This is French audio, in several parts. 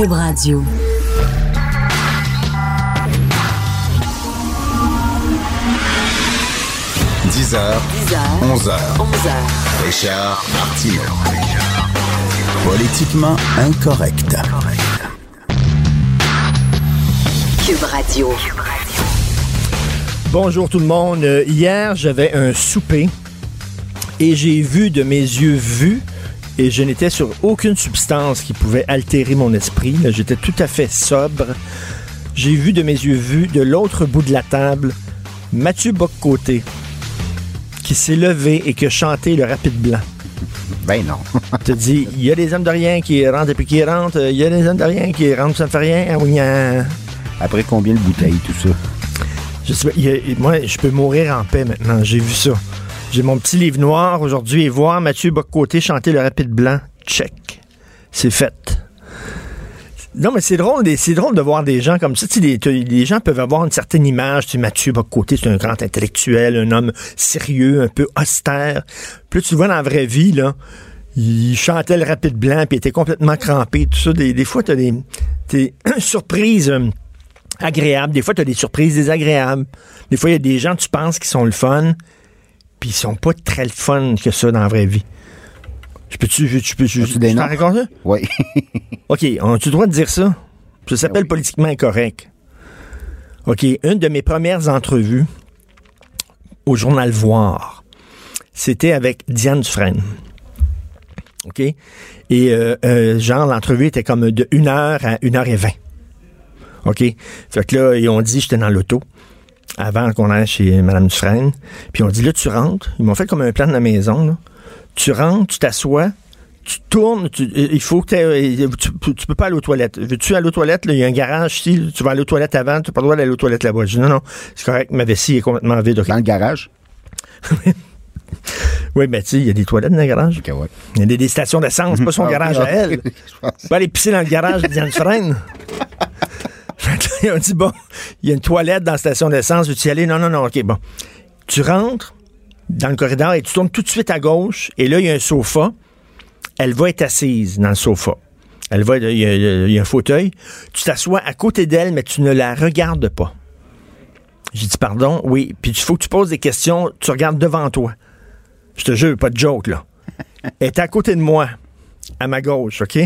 Cube Radio. 10h, 11h. 11h. Richard Martineau. Politiquement incorrect. Cube Radio. Bonjour tout le monde. Euh, Hier, j'avais un souper et j'ai vu de mes yeux vus et je n'étais sur aucune substance qui pouvait altérer mon esprit. J'étais tout à fait sobre. J'ai vu de mes yeux vus de l'autre bout de la table Mathieu Boccoté qui s'est levé et qui a chanté le rapide blanc. Ben non. te dit, il y a des hommes de rien qui rentrent et puis qui rentrent, il y a des hommes de rien qui rentrent, ça ne fait rien. Oui, hein. Après combien de bouteilles, tout ça? Je sais pas, a- moi, je peux mourir en paix maintenant. J'ai vu ça. J'ai mon petit livre noir aujourd'hui et voir Mathieu Boccoté chanter le rapide blanc. Check. C'est fait. Non, mais c'est drôle, de voir des gens comme ça. Tu les, les gens peuvent avoir une certaine image. Tu Mathieu Boccoté, c'est un grand intellectuel, un homme sérieux, un peu austère. Là, tu le vois dans la vraie vie, là. Il chantait le rapide blanc, puis il était complètement crampé, tout ça. Des, des fois, tu as des, des surprises. euh, agréables. Des fois, tu as des surprises désagréables. Des fois, il y a des gens, tu penses, qui sont le fun, puis ils sont pas très le fun que ça dans la vraie vie. Je peux-tu, je, je peux, je, je t'en raconte ça? Oui. OK, on a-tu le droit de dire ça? Ça s'appelle oui. politiquement incorrect. OK, une de mes premières entrevues au journal Voir, c'était avec Diane Dufresne. OK? Et euh, euh, genre, l'entrevue était comme de 1 heure à 1 heure et 20. OK? Fait que là, ils ont dit, j'étais dans l'auto avant qu'on aille chez Mme Dufresne. Puis on dit, là, tu rentres. Ils m'ont fait comme un plan de la maison. Là. Tu rentres, tu t'assois, tu tournes, tu- il faut que euh, tu, tu, peux pas aller aux toilettes. Veux-tu aller aux toilettes? là? Il y a un garage ici, tu vas aller aux toilettes avant, tu n'as pas le droit d'aller aux toilettes là-bas. Je dis, non, non, c'est correct, ma vessie est complètement vide. Dans le garage? Oui, mais tu sais, il y a des toilettes dans le garage. Ouais. Il y a des, des stations d'essence, pas son Ah, garage à elle. Tu vas aller pisser dans le garage de Diane Dufresne. Ils ont dit, bon, il y a une toilette dans la station d'essence, veux-tu y aller? Non, non, non, OK, bon. Tu rentres dans le corridor et tu tournes tout de suite à gauche, et là, il y a un sofa. Elle va être assise dans le sofa. Elle va, il y a, il y a un fauteuil. Tu t'assois à côté d'elle, mais tu ne la regardes pas. J'ai dit, pardon, oui. Puis il faut que tu poses des questions, tu regardes devant toi. Je te jure, pas de joke, là. Elle est à côté de moi, à ma gauche, OK?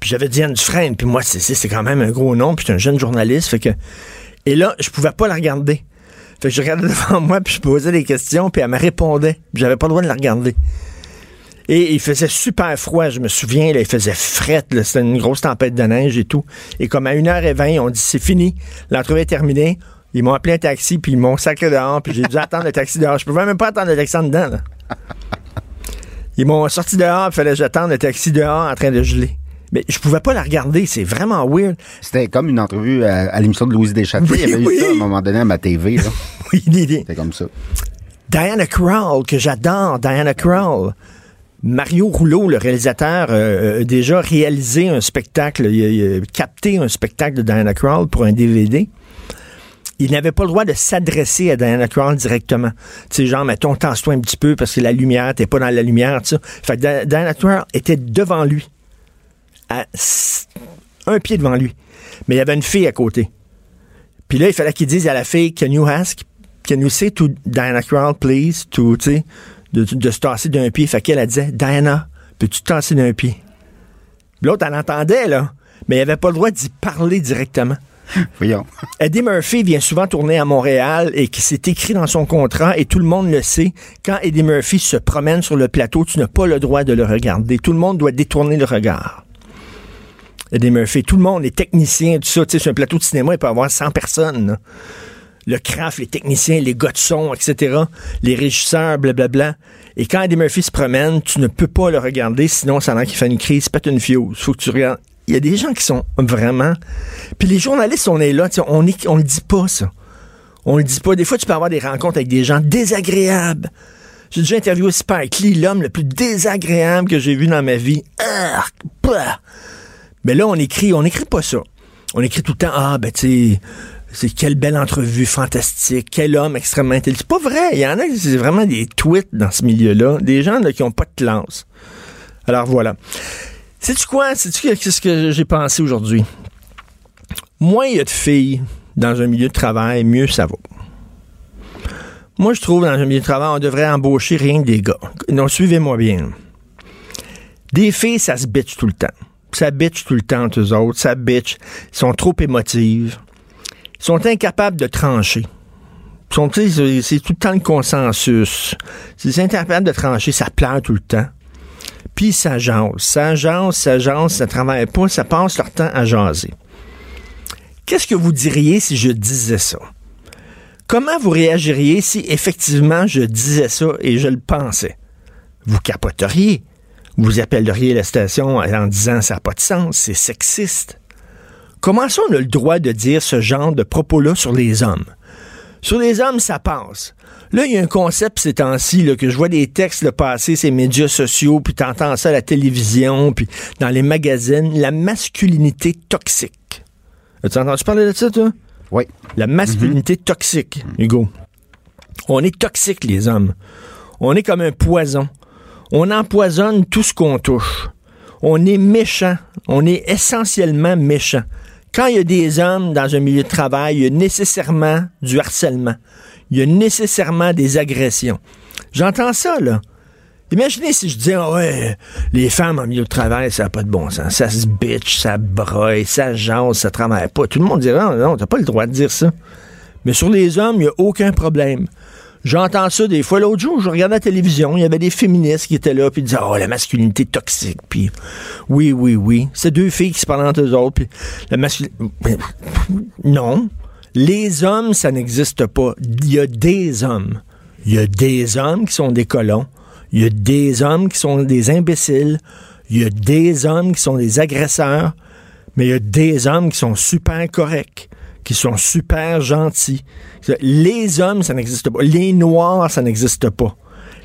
Puis j'avais Diane Dufresne, puis moi, c'est- quand même un gros nom, puis je suis un jeune journaliste, fait que... Et là, je pouvais pas la regarder. Fait que je regardais devant moi, puis je posais des questions, puis elle me répondait. Puis j'avais pas le droit de la regarder. Et il faisait super froid, je me souviens, là, il faisait fret, c'était une grosse tempête de neige et tout. Et comme à 1h20, on dit c'est fini, l'entrevue est terminée. Ils m'ont appelé un taxi, puis ils m'ont sacré dehors, puis j'ai dû attendre le taxi dehors. Je pouvais même pas attendre le taxi en dedans, là. Ils m'ont sorti dehors, il fallait que j'attende le taxi dehors en train de geler. Mais je pouvais pas la regarder, c'est vraiment weird. C'était comme une entrevue à, à l'émission de Louise Deschâtelet. Oui, Il y avait oui. eu ça à un moment donné à ma TV. là. Oui. C'était comme ça. Diana Krall, que j'adore, Diana Krall. Mario Rouleau, le réalisateur, euh, a déjà réalisé un spectacle, il a, il a capté un spectacle de Diana Krall pour un DVD. Il n'avait pas le droit de s'adresser à Diana Krall directement. Tu sais, genre, mettons, tasse-toi un petit peu parce que la lumière, t'es pas dans la lumière, tu sais. Fait que Di- Diana Krall était devant lui. À un pied devant lui. Mais il y avait une fille à côté. Puis là, il fallait qu'il dise à la fille, Can you ask? Can you say to Diana Krall, please? To, tu sais, de, de se tasser d'un pied? Fait qu'elle, elle disait, Diana, peux-tu te tasser d'un pied? L'autre, elle entendait, là. Mais il avait pas le droit d'y parler directement. Voyons. Eddie Murphy vient souvent tourner à Montréal et qui s'est écrit dans son contrat et tout le monde le sait. Quand Eddie Murphy se promène sur le plateau, tu n'as pas le droit de le regarder. Tout le monde doit détourner le regard. Eddie Murphy, tout le monde, les techniciens, tout ça, tu sais, sur un plateau de cinéma, il peut y avoir 100 personnes. Le craft, les techniciens, les gars de son, etc., les régisseurs, blablabla. Et quand Eddie Murphy se promène, tu ne peux pas le regarder, sinon ça a l'air qu'il fait une crise, pète une fuse. Faut que tu regardes. Il y a des gens qui sont vraiment... Puis les journalistes, on est là, on est, on le dit pas, ça. On le dit pas. Des fois, tu peux avoir des rencontres avec des gens désagréables. J'ai déjà interviewé Spike Lee, l'homme le plus désagréable que j'ai vu dans ma vie. Arc, bah. Mais là, on écrit, on écrit pas ça. On écrit tout le temps, ah, ben, tu sais, c'est quelle belle entrevue fantastique, quel homme extrêmement intelligent. C'est pas vrai. Il y en a, c'est vraiment des tweets dans ce milieu-là, des gens qui ont pas de classe. Alors voilà. Sais-tu quoi? Sais-tu qu'est-ce que j'ai pensé aujourd'hui? Moins il y a de filles dans un milieu de travail, mieux ça va. Moi, je trouve, dans un milieu de travail, on devrait embaucher rien que des gars. Non, suivez-moi bien. Des filles, ça se bitch tout le temps. Ça bitch tout le temps, eux autres. Ça bitch. Ils sont trop émotives. Ils sont incapables de trancher. C'est tout le temps le consensus. Sont incapables de trancher. Ça pleure tout le temps. Puis ça jase. Ça jase, ça jase, ça travaille pas. Ça passe leur temps à jaser. Qu'est-ce que vous diriez si je disais ça? Comment vous réagiriez si effectivement je disais ça et je le pensais? Vous capoteriez. Vous appelleriez la station en disant ça n'a pas de sens, c'est sexiste. Comment ça on a le droit de dire ce genre de propos-là sur les hommes? Sur les hommes, ça passe. Là, il y a un concept ces temps-ci, que je vois des textes le passer, ces médias sociaux, puis t'entends ça à la télévision, puis dans les magazines, la masculinité toxique. As-tu entendu parler de ça, toi? Oui. La masculinité toxique, Hugo. On est toxique, les hommes. On est comme un poison. On empoisonne tout ce qu'on touche. On est méchant. On est essentiellement méchant. Quand il y a des hommes dans un milieu de travail, il y a nécessairement du harcèlement. Il y a nécessairement des agressions. J'entends ça, là. Imaginez si je disais, ah ouais, les femmes en milieu de travail, ça n'a pas de bon sens. Ça se bitch, ça broye, ça jase, ça travaille pas. Tout le monde dirait, non, non, t'as pas le droit de dire ça. Mais sur les hommes, il n'y a aucun problème. J'entends ça des fois. L'autre jour, je regardais la télévision, il y avait des féministes qui étaient là, puis disaient, oh, la masculinité toxique, puis oui, oui, oui. C'est deux filles qui se parlent entre eux autres, puis la masculinité... Non. Les hommes, ça n'existe pas. Il y a des hommes. Il y a des hommes qui sont des colons. Il y a des hommes qui sont des imbéciles. Il y a des hommes qui sont des agresseurs. Mais il y a des hommes qui sont super corrects, qui sont super gentils. Les hommes, ça n'existe pas. Les Noirs, ça n'existe pas.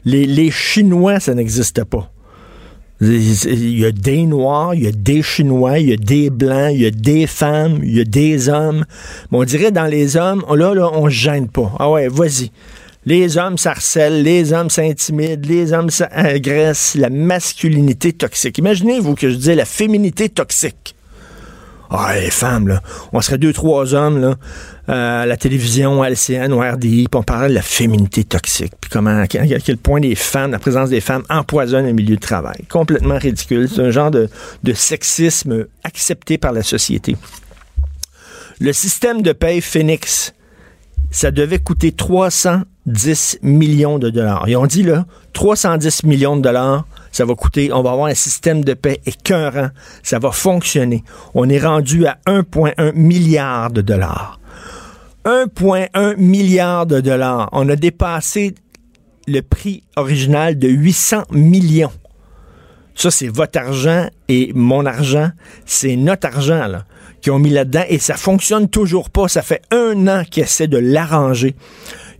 Les, Chinois, ça n'existe pas. Il y a des Noirs, il y a des Chinois, il y a des Blancs, il y a des femmes, il y a des hommes. Mais on dirait dans les hommes, là, là, on se gêne pas. Ah ouais, vas-y. Les hommes s'harcèlent, les hommes s'intimident, les hommes s'agressent, la masculinité toxique. Imaginez-vous que je disais la féminité toxique. Ah, les femmes, là. On serait deux, trois hommes, là, euh, à la télévision, à LCN ou RDI, puis on parlait de la féminité toxique, puis comment, à quel point les femmes, la présence des femmes empoisonne le milieu de travail. Complètement ridicule. C'est un genre de, de sexisme accepté par la société. Le système de paye Phoenix, ça devait coûter 310 millions de dollars. Ils ont dit, là, 310 millions de dollars, ça va coûter, on va avoir un système de paix écœurant, ça va fonctionner. On est rendu à 1,1 milliard de dollars. 1,1 milliard de dollars. On a dépassé le prix original de 800 millions. Ça, c'est votre argent et mon argent. C'est notre argent, là qui ont mis là-dedans et ça fonctionne toujours pas. Ça fait un an qu'ils essaient de l'arranger.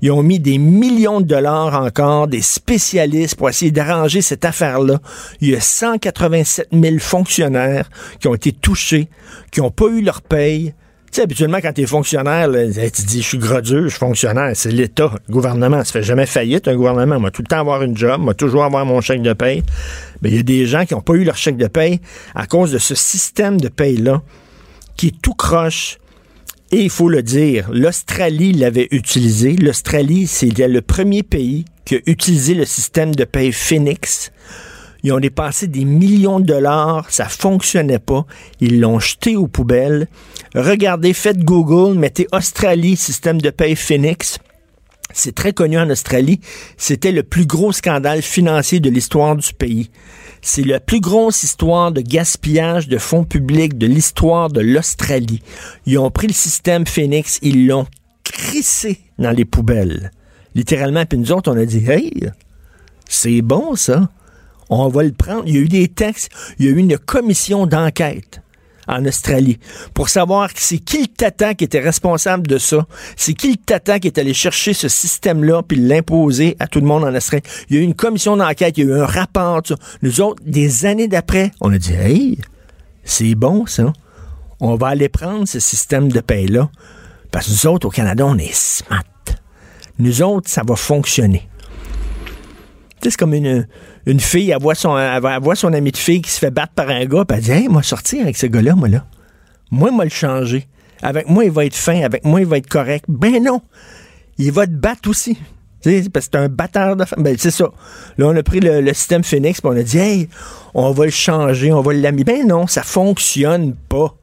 Ils ont mis des millions de dollars encore, des spécialistes pour essayer d'arranger cette affaire-là. Il y a 187 000 fonctionnaires qui ont été touchés, qui n'ont pas eu leur paye. Tu sais, habituellement, quand tu es fonctionnaire, tu dis, je suis gradeux, je suis fonctionnaire. C'est l'État, le gouvernement. Ça fait jamais faillite, un gouvernement. Moi, tout le temps avoir une job, moi, toujours avoir mon chèque de paye. Mais il y a des gens qui n'ont pas eu leur chèque de paye à cause de ce système de paye-là qui est tout croche. Et il faut le dire, l'Australie l'avait utilisé. L'Australie, c'est le premier pays qui a utilisé le système de paye Phoenix. Ils ont dépensé des millions de dollars, ça fonctionnait pas. Ils l'ont jeté aux poubelles. Regardez, faites Google, mettez Australie, système de paye Phoenix. C'est très connu en Australie. C'était le plus gros scandale financier de l'histoire du pays. C'est la plus grosse histoire de gaspillage de fonds publics de l'histoire de l'Australie. Ils ont pris le système Phoenix, ils l'ont crissé dans les poubelles. Littéralement, puis nous autres, on a dit, hey, c'est bon ça. On va le prendre. Il y a eu des textes, il y a eu une commission d'enquête en Australie pour savoir c'est qui le qui était responsable de ça. C'est qui le tata qui est allé chercher ce système-là puis l'imposer à tout le monde en Australie. Il y a eu une commission d'enquête, il y a eu un rapport. Nous autres, des années d'après, on a dit, hey, c'est bon ça. On va aller prendre ce système de paie-là. Parce que nous autres, au Canada, on est smart. Nous autres, ça va fonctionner. C'est comme une, une fille, elle voit, son, elle voit- son ami de fille qui se fait battre par un gars, puis elle dit Hey, moi, sortir avec ce gars-là, moi, là. Moi, moi, le changer. Avec moi, il va être fin. Avec moi, il va être correct. Ben non. Il va te battre aussi. Tu sais, parce que c'est un batteur de femmes. Ben, c'est ça. Là, on a pris le, le système Phoenix, puis on a dit Hey, on va le changer, on va l'amener. Ben non, ça fonctionne pas.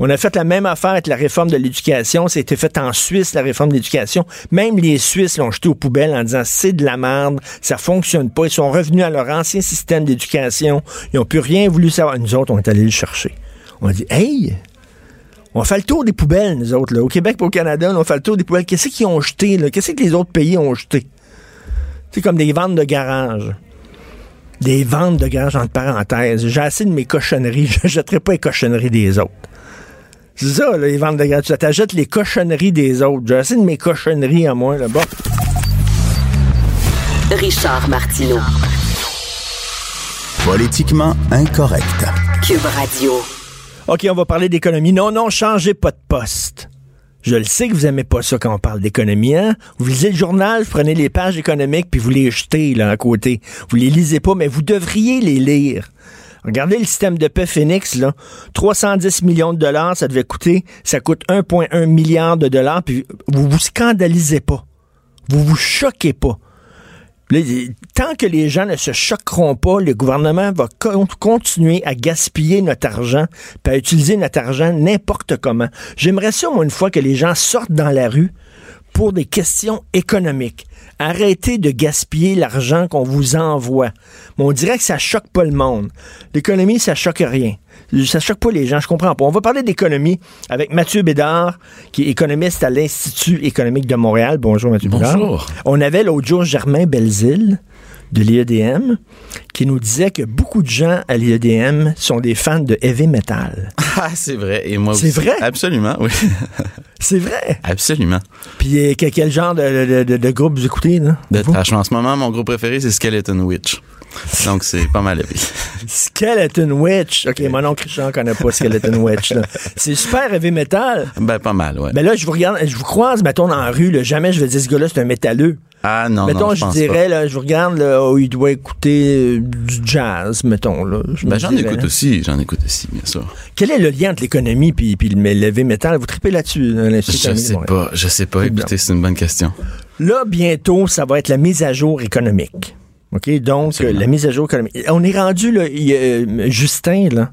On a fait la même affaire avec la réforme de l'éducation. C'était fait en Suisse, la réforme de l'éducation. Même les Suisses l'ont jeté aux poubelles en disant c'est de la merde, ça fonctionne pas. Ils sont revenus à leur ancien système d'éducation. Ils n'ont plus rien voulu savoir. Nous autres, on est allés le chercher. On a dit Hey, on fait le tour des poubelles, nous autres, là. Au Québec et au Canada, on fait le tour des poubelles. Qu'est-ce qu'ils ont jeté? Qu'est-ce que les autres pays ont jeté? C'est comme des ventes de garage. Des ventes de garage, entre parenthèses. J'ai assez de mes cochonneries. Je ne jetterai pas les cochonneries des autres. C'est ça, là, les ventes de. Tu t'achètes les cochonneries des autres. J'ai assez de mes cochonneries à moi, là. Bon. Richard Martineau. Politiquement incorrect. Cube Radio. OK, on va parler d'économie. Non, non, changez pas de poste. Je le sais que vous aimez pas ça quand on parle d'économie, hein? Vous lisez le journal, vous prenez les pages économiques, puis vous les jetez, là, à côté. Vous les lisez pas, mais vous devriez les lire. Regardez le système de paix Phoenix, là. 310 millions de dollars, ça devait coûter. Ça coûte 1,1 milliard de dollars, puis vous vous scandalisez pas. Vous vous choquez pas. Tant que les gens ne se choqueront pas, le gouvernement va con- continuer à gaspiller notre argent, puis à utiliser notre argent n'importe comment. J'aimerais ça, moi, une fois que les gens sortent dans la rue pour des questions économiques. Arrêtez de gaspiller l'argent qu'on vous envoie. Mais on dirait que ça choque pas le monde. L'économie, ça choque rien. Ça choque pas les gens, je comprends pas. On va parler d'économie avec Mathieu Bédard, qui est économiste à l'Institut économique de Montréal. Bonjour Mathieu Bédard. Bonjour. On avait l'autre jour Germain Belzile de l'IEDM qui nous disait que beaucoup de gens à l'IEDM sont des fans de heavy metal. Ah, c'est vrai. Et moi C'est vrai? Absolument, oui. C'est vrai? Absolument. Puis euh, que- quel genre de, de- de- de groupe vous écoutez, là? De trash. En ce moment, mon groupe préféré, c'est Skeleton Witch. Donc, c'est pas mal élevé. Skeleton Witch. OK, mon oncle Richard connaît pas Skeleton Witch. C'est super heavy metal. Ben, pas mal, ouais. Mais là, je vous regarde, je vous croise, mettons, dans la rue, là, jamais je vais dire ce gars-là, c'est un métalleux. Ah, non, mettons, non, je, je pense dirais, là, je regarde, là, oh, il doit écouter euh, du jazz, mettons. Là, Je pas. me Ben, j'en dirais, écoute là. aussi. J'en écoute aussi, bien sûr. Quel est le lien entre l'économie puis, puis le, le heavy metal? Vous tripez là-dessus, là, l'Institut Je sais pas. Je sais pas. Écoutez, c'est une bonne question. Là, bientôt, ça va être la mise à jour économique. OK? Donc, Absolument. euh, la mise à jour économique. On est rendu, là, y euh, Justin, là,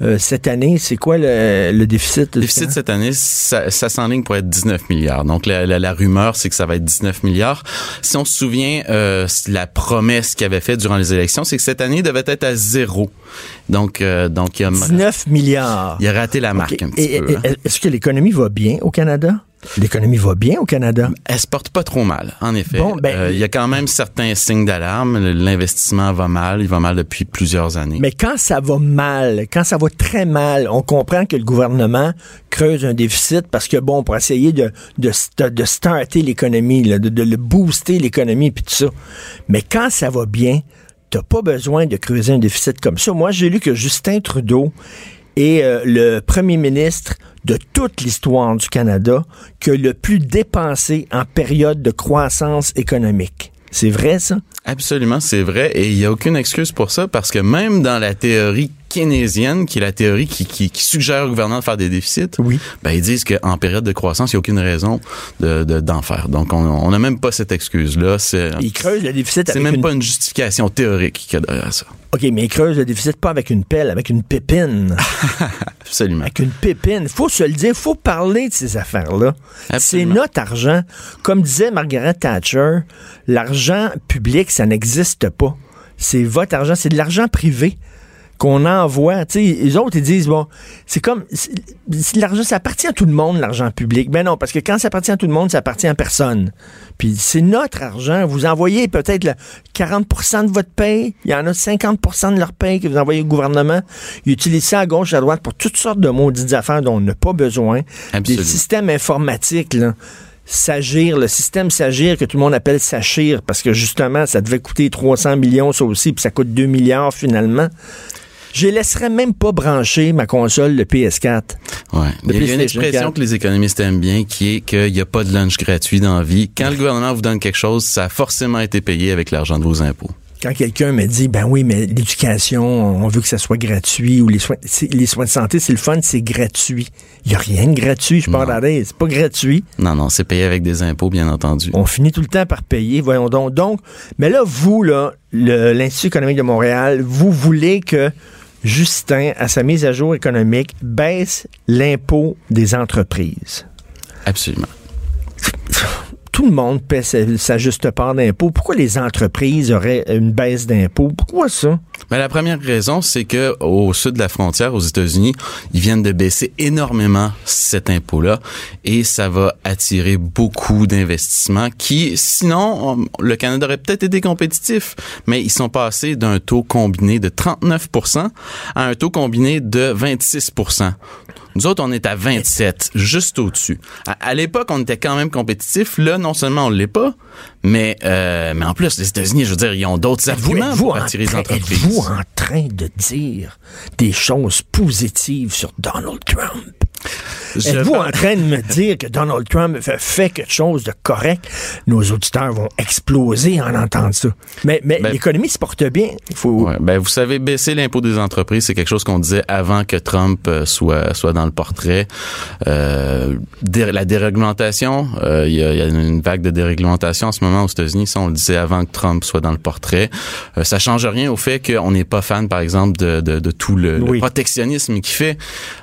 euh, cette année, c'est quoi le, le déficit? Le déficit cette année, ça, ça s'enligne pour être 19 milliards. Donc, la, la- la rumeur, c'est que ça va être 19 milliards. Si on se souvient, euh, la promesse qu'il avait faite durant les élections, c'est que cette année devait être à zéro. Donc, euh, donc il, a, 19 milliards. il a raté la marque un petit Et- peu. hein. Est-ce que l'économie va bien au Canada? L'économie va bien au Canada? Elle se porte pas trop mal, en effet. Bon, ben- Euh, il y a quand même certains signes d'alarme. L'investissement va mal. Il va mal depuis plusieurs années. Mais quand ça va mal, quand ça va très mal, on comprend que le gouvernement creuse un déficit parce que, bon, pour essayer de, de, sta- de starter l'économie, de le booster l'économie, puis tout ça. Mais quand ça va bien, t'as pas besoin de creuser un déficit comme ça. Moi, j'ai lu que Justin Trudeau est euh, le premier ministre de toute l'histoire du Canada qui a le plus dépensé en période de croissance économique. C'est vrai, ça? Absolument, c'est vrai. Et il n'y a aucune excuse pour ça parce que même dans la théorie keynésienne, qui est la théorie qui, qui, qui suggère au gouvernement de faire des déficits, Oui. ben, ils disent qu'en période de croissance, il n'y a aucune raison de, de- d'en faire. Donc, on n'a même pas cette excuse-là. C'est, Il creuse le déficit c'est même une pas une justification théorique qu'il y a derrière ça. OK, mais il creuse le déficit pas avec une pelle, avec une pépine. Absolument. avec une pépine. Faut se le dire, faut parler de ces affaires-là. C'est notre argent. Comme disait Margaret Thatcher, l'argent public, ça n'existe pas. C'est votre argent, c'est de l'argent privé qu'on envoie. Tu sais, les autres, ils disent, bon, c'est comme, l'argent, ça appartient à tout le monde, l'argent public. Ben non, parce que quand ça appartient à tout le monde, ça appartient à personne. Puis c'est notre argent. Vous envoyez peut-être le 40% de votre paye. Il y en a 50% de leur paye que vous envoyez au gouvernement. Ils utilisent ça à gauche, à droite pour toutes sortes de maudites affaires dont on n'a pas besoin. Absolument. Des systèmes informatiques, là. S'agir, le système S'agir que tout le monde appelle Sachir, parce que justement, ça devait coûter 300 millions, ça aussi, puis ça coûte 2 milliards finalement. Je laisserais même pas brancher ma console de PS4. Ouais. Il y a- il y a une expression 4. que les économistes aiment bien qui est qu'il n'y a pas de lunch gratuit dans la vie. Quand le gouvernement vous donne quelque chose, ça a forcément été payé avec l'argent de vos impôts. Quand quelqu'un me dit, ben oui, mais l'éducation, on veut que ça soit gratuit, ou les soins, les soins de santé, c'est le fun, c'est gratuit. Il n'y a rien de gratuit, je parle Non. d'arrêt, c'est pas gratuit. Non, non, c'est payé avec des impôts, bien entendu. On finit tout le temps par payer, voyons donc. Donc, mais là, vous, là, le- l'Institut économique de Montréal, vous voulez que Justin, à sa mise à jour économique, baisse l'impôt des entreprises. Absolument. Tout le monde paie sa, juste part d'impôt. Pourquoi les entreprises auraient une baisse d'impôt? Pourquoi ça? Ben, la première raison, c'est que au sud de la frontière, aux États-Unis, ils viennent de baisser énormément cet impôt-là et ça va attirer beaucoup d'investissements qui, sinon, on- le Canada aurait peut-être été compétitif, mais ils sont passés d'un taux combiné de 39% à un taux combiné de 26 nous autres, on est à 27, juste au-dessus. À, à l'époque, on était quand même compétitif. Là, non seulement on l'est pas, mais euh, mais en plus, les États-Unis, je veux dire, ils ont d'autres arguments pour attirer les entreprises. Êtes-vous en train de dire des choses positives sur Donald Trump? Êtes-vous en train de me dire que Donald Trump fait, quelque chose de correct? Nos auditeurs vont exploser en entendant ça. Mais, mais Ben- l'économie se porte bien. Il faut... Ouais, ben vous savez, baisser l'impôt des entreprises, c'est quelque chose qu'on disait avant que Trump euh, soit soit dans le portrait. Euh, la déréglementation, euh, il y, a, il y a une vague de déréglementation en ce moment aux États-Unis. Ça, on le disait avant que Trump soit dans le portrait. Euh, ça change rien au fait qu'on n'est pas fan, par exemple, de, de, de tout le, le protectionnisme qui fait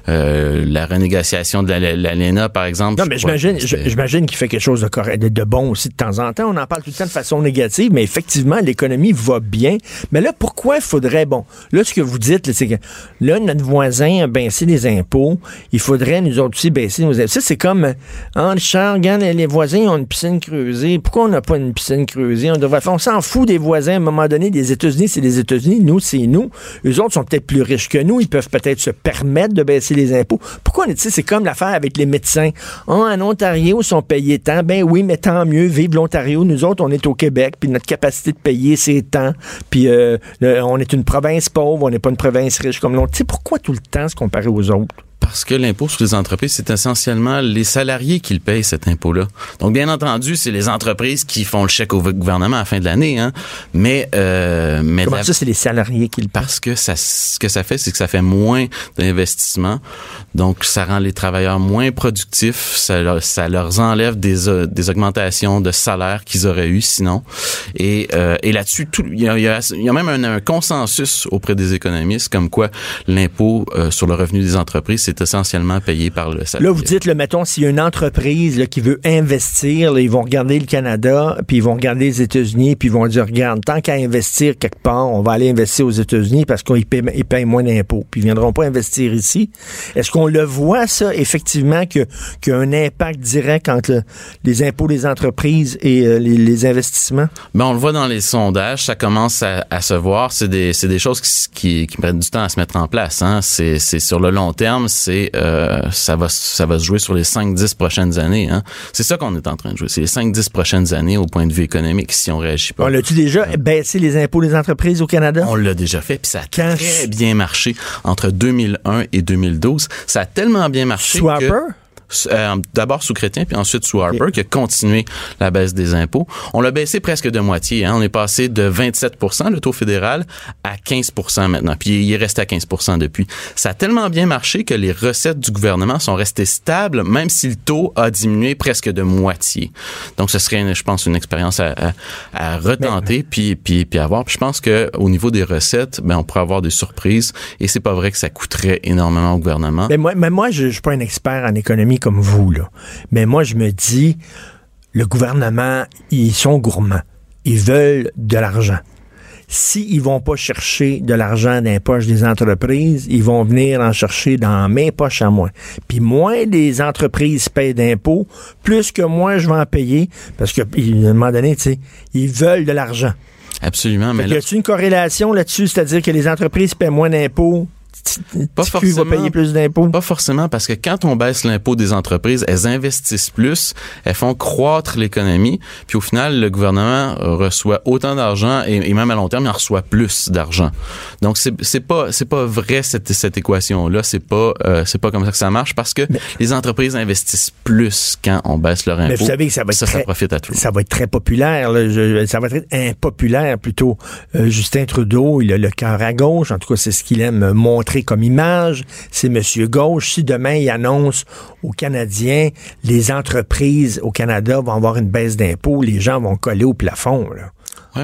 la renégociation de la- la- l'ALENA, par exemple. Non, mais j'imagine, qu'il fait quelque chose de correct, de, bon aussi de temps en temps. On en parle tout le temps de façon négative, mais effectivement, l'économie va bien. Mais là, pourquoi il faudrait, bon, là, ce que vous dites, c'est que là, notre voisin a baissé les impôts. Il faudrait, nous autres aussi, baisser nos impôts. Ça, c'est comme, ah, Richard, regarde, les voisins ont une piscine creusée. Pourquoi on n'a pas une piscine creusée? On devrait faire, on s'en fout des voisins. À un moment donné, les États-Unis, c'est les États-Unis. Nous, c'est nous. Eux autres sont peut-être plus riches que nous. Ils peuvent peut-être se permettre de baisser les impôts. Pourquoi on est, c'est comme l'affaire avec les médecins. Ah, en Ontario, ils sont payés tant. Ben oui, mais tant mieux. Vive l'Ontario. Nous autres, on est au Québec, puis notre capacité de payer, c'est tant. Puis euh, on est une province pauvre, on n'est pas une province riche comme l'autre. Tu sais, pourquoi tout le temps se comparer aux autres? Parce que l'impôt sur les entreprises, c'est essentiellement les salariés qui le payent, cet impôt-là. Donc, bien entendu, c'est les entreprises qui font le chèque au gouvernement à la fin de l'année, hein. Mais, euh, mais Comment la- ça, c'est les salariés qui le payent? parce que ça, ce que ça fait, c'est que ça fait moins d'investissement. Donc, ça rend les travailleurs moins productifs. Ça, leur- ça leur enlève des, euh, des augmentations de salaire qu'ils auraient eu sinon. Et, euh, et là-dessus, il y a, il y a- il y a même un, un consensus auprès des économistes comme quoi l'impôt euh, sur le revenu des entreprises, c'est essentiellement payé par le salarié. Là, vous dites, le mettons, s'il y a une entreprise là, qui veut investir, là, ils vont regarder le Canada, puis ils vont regarder les États-Unis, puis ils vont dire, regarde, tant qu'à investir quelque part, on va aller investir aux États-Unis parce qu'ils ils payent moins d'impôts, puis ils viendront pas investir ici. Est-ce qu'on le voit, ça, effectivement, qu'il y a un impact direct entre le- les impôts des entreprises et euh, les, les investissements? Ben, on le voit dans les sondages, ça commence à, à se voir. C'est des, des choses qui, s- qui, qui prennent du temps à se mettre en place. Hein. C'est sur le long terme, c'est euh, ça va ça va se jouer sur les 5-10 prochaines années. Hein. C'est ça qu'on est en train de jouer. C'est les 5-10 prochaines années au point de vue économique si on réagit pas. On l'a-tu déjà baissé les impôts des entreprises au Canada? On l'a déjà fait, puis ça a Quand- très bien marché entre 2001 et 2012. Ça a tellement bien marché que... Euh, D'abord sous Chrétien, puis ensuite sous Harper, qui a continué la baisse des impôts. On l'a baissé presque de moitié. Hein. On est passé de 27% le taux fédéral, à 15% maintenant. Puis il est resté à 15% depuis. Ça a tellement bien marché que les recettes du gouvernement sont restées stables, même si le taux a diminué presque de moitié. Donc ce serait, je pense, une expérience à, à, à retenter, puis, puis, puis à voir. Puis je pense que au niveau des recettes, ben, on pourrait avoir des surprises. Et c'est pas vrai que ça coûterait énormément au gouvernement. Mais moi, mais moi je ne suis pas un expert en économie comme vous, là. Mais moi, je me dis, le gouvernement, ils sont gourmands. Ils veulent de l'argent. S'ils vont pas chercher de l'argent dans les poches des entreprises, ils vont venir en chercher dans mes poches à moi. Puis moins les entreprises payent d'impôts, plus que moi je vais en payer, parce que, à un moment donné, tu sais, ils veulent de l'argent. Absolument. Mais là, Y a-t-il une corrélation là-dessus? C'est-à-dire que les entreprises paient moins d'impôts, Pas va forcément. payer plus d'impôts. Pas forcément, parce que quand on baisse l'impôt des entreprises, elles investissent plus, elles font croître l'économie, puis au final, le gouvernement reçoit autant d'argent et, et même à long terme, il en reçoit plus d'argent. Donc c'est c'est pas c'est pas vrai cette cette équation là, c'est pas euh, c'est pas comme ça que ça marche parce que les entreprises investissent plus quand on baisse leur impôt. Mais vous savez que ça va être ça, très, ça profite à tout. Ça va être très populaire. là. Je- ça va être impopulaire plutôt. Euh, Justin Trudeau, il a le cœur à gauche. En tout cas, c'est ce qu'il aime montrer comme image. C'est Monsieur Gauche. Si demain il annonce aux Canadiens, les entreprises au Canada vont avoir une baisse d'impôts, les gens vont coller au plafond. Là.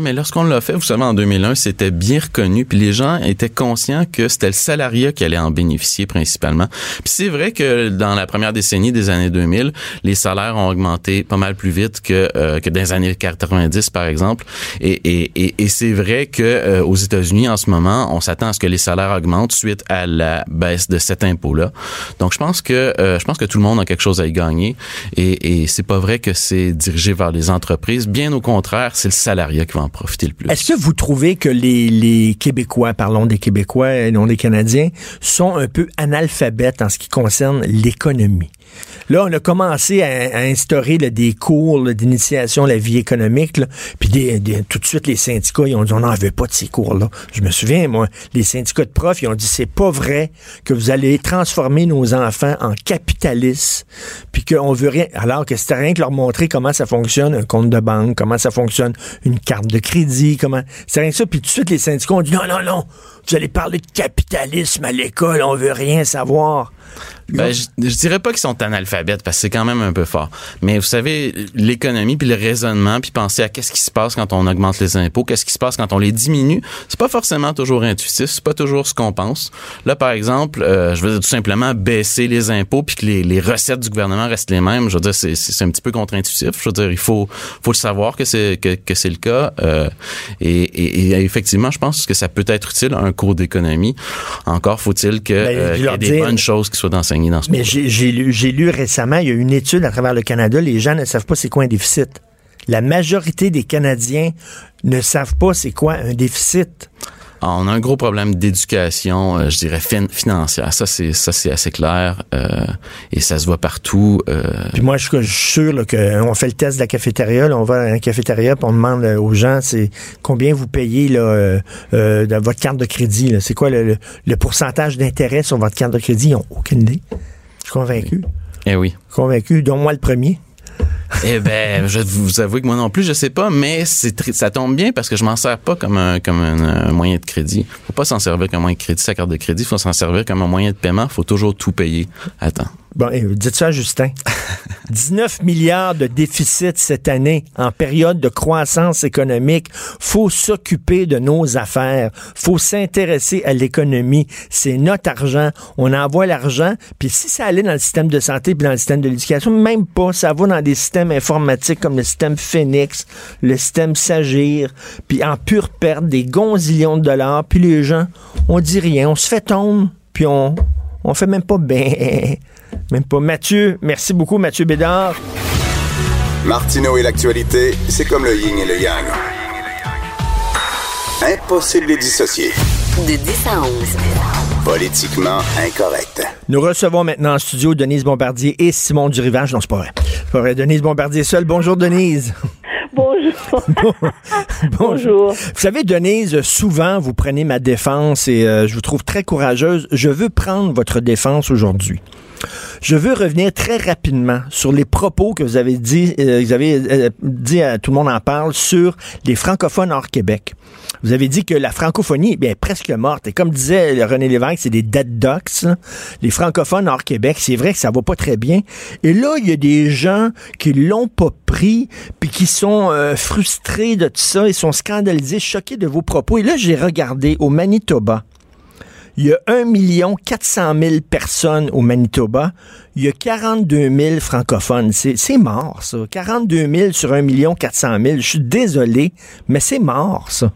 Mais lorsqu'on l'a fait, vous savez, en 2001, c'était bien reconnu, puis les gens étaient conscients que c'était le salariat qui allait en bénéficier principalement. Puis c'est vrai que dans la première décennie des années 2000, les salaires ont augmenté pas mal plus vite que euh, que dans les années 90, par exemple. Et, et, et, et c'est vrai que euh, aux États-Unis, en ce moment, on s'attend à ce que les salaires augmentent suite à la baisse de cet impôt-là. Donc, je pense que euh, je pense que tout le monde a quelque chose à y gagner. Et, et c'est pas vrai que c'est dirigé vers les entreprises. Bien au contraire, c'est le salariat qui va profiter plus. Est-ce que vous trouvez que les, les Québécois, parlons des Québécois et non des Canadiens, sont un peu analphabètes en ce qui concerne l'économie? Là, on a commencé à, instaurer des cours d'initiation à la vie économique, puis tout de suite, les syndicats, ils ont dit, on n'en veut pas de ces cours-là. Je me souviens, moi, les syndicats de profs, ils ont dit, c'est pas vrai que vous allez transformer nos enfants en capitalistes, puis qu'on veut rien, alors que c'était rien que leur montrer comment ça fonctionne un compte de banque, comment ça fonctionne une carte de crédit, comment... C'est rien que ça, puis tout de suite, les syndicats ont dit, non, non, non, vous allez parler de capitalisme à l'école, on veut rien savoir. Ben, je, je dirais pas qu'ils sont analphabètes parce que c'est quand même un peu fort. Mais vous savez, l'économie puis le raisonnement puis penser à qu'est-ce qui se passe quand on augmente les impôts, qu'est-ce qui se passe quand on les diminue, c'est pas forcément toujours intuitif, c'est pas toujours ce qu'on pense. Là, par exemple, euh, je veux dire tout simplement baisser les impôts puis que les, les recettes du gouvernement restent les mêmes. Je veux dire, c'est, un petit peu contre-intuitif. Je veux dire, il faut faut le savoir que c'est que, que c'est le cas. Euh, et, et, et effectivement, je pense que ça peut être utile un cours d'économie. Encore faut-il que Ben, euh, qu'il y ait des dire- bonnes choses qui soient enseignées dans ce Mais cours. j'ai j'ai lu, j'ai lu récemment, il y a une étude à travers le Canada, les gens ne savent pas c'est quoi un déficit. La majorité des Canadiens ne savent pas c'est quoi un déficit. Ah, On a un gros problème d'éducation, euh, je dirais fin- financière. Ça c'est ça c'est assez clair euh, et ça se voit partout. euh, Puis moi, je, je suis sûr là, que on fait le test de la cafétéria, là, on va à la cafétéria, puis on demande aux gens, c'est combien vous payez là, dans votre carte de crédit. C'est quoi le, le- le pourcentage d'intérêt sur votre carte de crédit? Ils n'ont aucune idée. Je suis convaincu. Eh oui. Convaincu, dont moi le premier. Eh ben, je vais vous avouer que moi non plus, je sais pas, mais c'est ça tombe bien parce que je m'en sers pas comme un comme un, un moyen de crédit. Faut pas s'en servir comme un moyen de crédit, sa carte de crédit. Faut s'en servir comme un moyen de paiement. Faut toujours tout payer. Attends. Bon, eh, dites ça à Justin. 19 milliards de déficit cette année en période de croissance économique. Faut s'occuper de nos affaires. Faut s'intéresser à l'économie. C'est notre argent. On envoie l'argent. Puis si ça allait dans le système de santé puis dans le système de l'éducation, même pas. Ça va dans des systèmes informatiques comme le système Phoenix, le système Sagir, puis en pure perte, des gonzillions de dollars. Puis les gens, on dit rien. On se fait tomber, puis on, on fait même pas bien. Même pas. Mathieu, merci beaucoup, Mathieu Bédard. Martineau et l'actualité, c'est comme le yin et le yang. Impossible de les dissocier. De 10 à 11. Politiquement incorrect. Nous recevons maintenant en studio Denise Bombardier et Simon Durivage. Non, c'est pas vrai. C'est pas vrai. Denise Bombardier seule. Bonjour, Denise. Bonjour. Bonjour. Vous savez, Denise, souvent, vous prenez ma défense et euh, je vous trouve très courageuse. Je veux prendre votre défense aujourd'hui. Je veux revenir très rapidement sur les propos que vous avez dit, euh, vous avez euh, dit à tout le monde en parle sur les francophones hors Québec. Vous avez dit que la francophonie est presque morte. Et comme disait René Lévesque, c'est des dead ducks. Les francophones hors Québec, c'est vrai que ça va pas très bien. Et là, il y a des gens qui l'ont pas pris, puis qui sont euh, frustrés de tout ça, ils sont scandalisés, choqués de vos propos. Et là, j'ai regardé au Manitoba. Il y a 1 400 000 personnes au Manitoba. Il y a 42 000 francophones. C'est mort, ça. 42 000 sur 1 400 000. Je suis désolé, mais c'est mort, ça.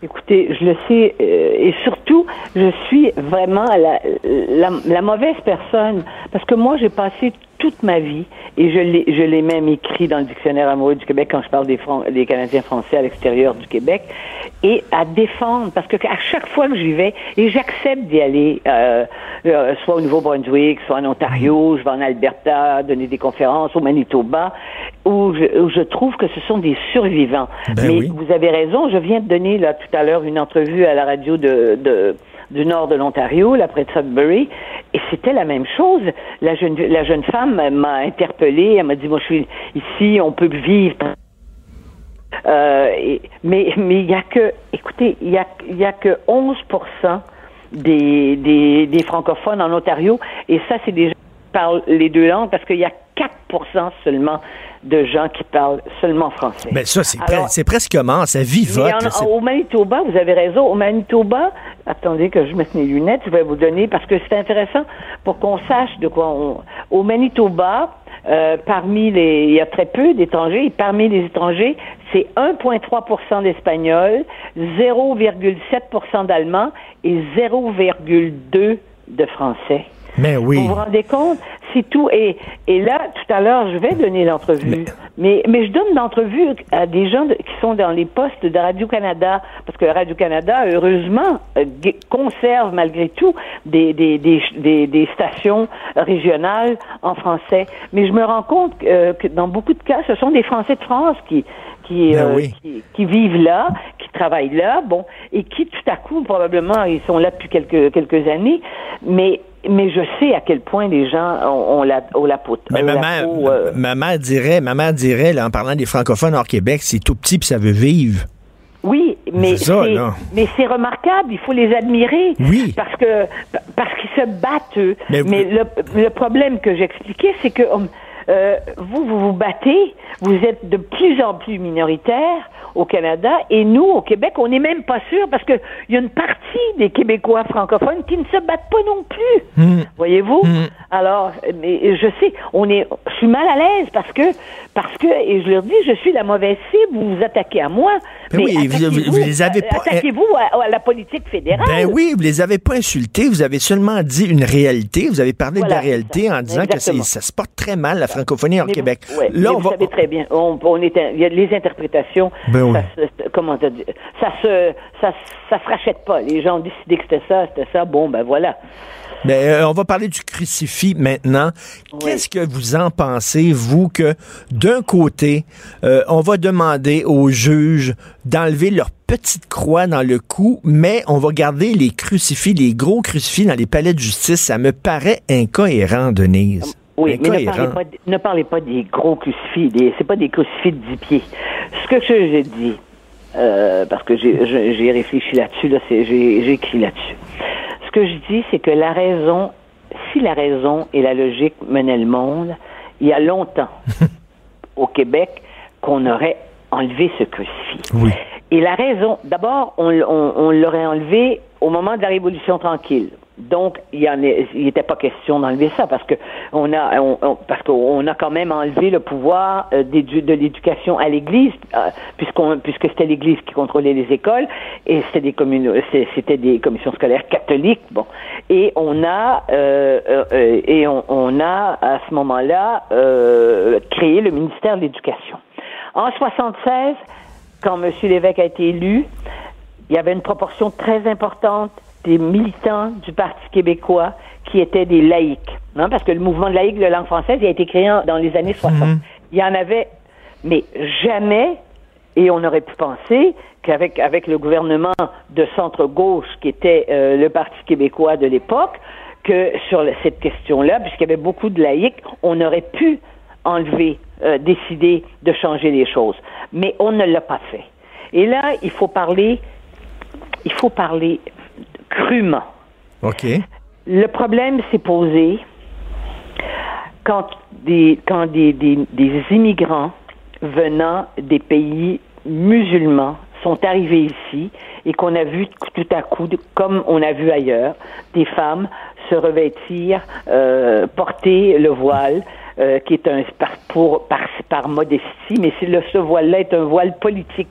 Écoutez, je le sais, euh, et surtout, je suis vraiment la, la, la mauvaise personne, parce que moi, j'ai passé toute ma vie, et je l'ai, je l'ai même écrit dans le dictionnaire amoureux du Québec quand je parle des, Fran- des Canadiens français à l'extérieur du Québec, et à défendre, parce que à chaque fois que j'y vais, et j'accepte d'y aller, euh, euh, soit au Nouveau-Brunswick, soit en Ontario, je vais en Alberta donner des conférences, au Manitoba, où je, où je trouve que ce sont des survivants. Ben Mais oui. vous avez raison, je viens de donner là tout à l'heure une entrevue à la radio de, de du nord de l'Ontario, là près de Sudbury, et c'était la même chose. La jeune la jeune femme m'a interpellée, elle m'a dit moi je suis ici, on peut vivre. Euh, mais mais il y a que écoutez, il y a y a que 11 des, des des francophones en Ontario et ça c'est des gens qui parlent les deux langues parce qu'il y a 4% seulement de gens qui parlent seulement français. Ben ça, c'est, Alors- pre- c'est presque mort, ça vivote. mais en- là, au Manitoba, vous avez raison. Au Manitoba, attendez que je mette mes lunettes, je vais vous donner parce que c'est intéressant pour qu'on sache de quoi on. Au Manitoba, euh, parmi les, il y a très peu d'étrangers. Et parmi les étrangers, c'est 1,3% d'Espagnols, 0,7% d'Allemands et 0,2 de Français. Mais oui. Vous vous rendez compte? C'est tout. Et, et là, tout à l'heure, je vais donner l'entrevue. Mais, mais je donne l'entrevue à des gens de- qui sont dans les postes de Radio-Canada. Parce que Radio-Canada, heureusement, euh, conserve malgré tout des, des, des, des, des stations régionales en français. Mais je me rends compte euh, que dans beaucoup de cas, ce sont des Français de France qui, qui, Ben euh, oui. qui, qui vivent là, qui travaillent là, bon, et qui tout à coup, probablement, ils sont là depuis quelques, quelques années, mais mais je sais à quel point les gens ont, ont la, ont la peau. Mais ont ma la mère, peau, euh, dirait, ma mère dirait, là, en parlant des francophones hors Québec, c'est tout petit puis ça veut vivre. Oui, mais C'est mais remarquable, il faut les admirer. Oui. Parce que parce qu'ils se battent eux. Mais Mais, vous- le, le problème que j'expliquais, c'est que euh, vous vous vous battez, vous êtes de plus en plus minoritaire au Canada et nous au Québec, on n'est même pas sûr parce que il y a une partie des Québécois francophones qui ne se battent pas non plus. Hmm. Voyez-vous? Alors, mais je sais, on est, je suis mal à l'aise parce que parce que et je leur dis, je suis la mauvaise cible. Vous vous attaquez à moi. Ben oui, vous- vous les avez pas- Attaquez-vous à, à la politique fédérale. Ben oui, vous les avez pas insultés, vous avez seulement dit une réalité, vous avez parlé de la réalité en disant que ça se porte très mal, la francophonie Mais Québec. ouais, Là, mais on vous va... savez très bien. On, on est, il y a les interprétations. Ben oui. ça, comment dit- ça se, ça, ça se rachète pas. Les gens ont décidé que c'était ça, c'était ça. Bon, ben voilà. Ben, euh, on va parler du crucifix maintenant. Qu'est-ce que vous en pensez, vous, que d'un côté, euh, on va demander aux juges d'enlever leur petite croix dans le cou, mais on va garder les crucifix, les gros crucifix dans les palais de justice? Ça me paraît incohérent, Denise. Oui, mais ne parlez, pas, de- ne parlez pas des gros crucifix. Des, c'est pas des crucifix de 10 pieds. Ce que je- j'ai dit, euh, parce que j'ai, réfléchi là-dessus, là, c'est, j'ai, j'ai écrit là-dessus. Ce que je dis, c'est que la raison, si la raison et la logique menaient le monde, il y a longtemps, au Québec, qu'on aurait enlevé ce crucifix. Oui. Et la raison, d'abord, on, l- on- on l'aurait enlevé au moment de la Révolution tranquille. Donc, il n'était pas question d'enlever ça parce que on a, on- on- parce qu'on a quand même enlevé le pouvoir euh, de l'éducation à l'Église, euh, puisqu'on, puisque c'était l'Église qui contrôlait les écoles et c'était des communes, c'était des commissions scolaires catholiques. Bon, et on a, euh, euh, et on, on a à ce moment-là créé le ministère de l'Éducation. En 76, quand M. Lévesque a été élu, il y avait une proportion très importante des militants du Parti québécois qui étaient des laïcs. hein, parce que le mouvement de laïcs de langue française il a été créé en- dans les années 60. Il y en avait, mais jamais, et on aurait pu penser qu'avec avec le gouvernement de centre-gauche qui était euh, le Parti québécois de l'époque, que sur le- cette question-là, puisqu'il y avait beaucoup de laïcs, on aurait pu enlever, euh, décider de changer les choses. Mais on ne l'a pas fait. Et là, il faut parler, il faut parler crûment. OK. Le problème s'est posé quand des, quand des, des, des immigrants venant des pays musulmans sont arrivés ici et qu'on a vu tout à coup, comme on a vu ailleurs, des femmes se revêtir, euh, porter le voile, euh, qui est un par, pour, par, par modestie, mais le, ce voile-là est un voile politique.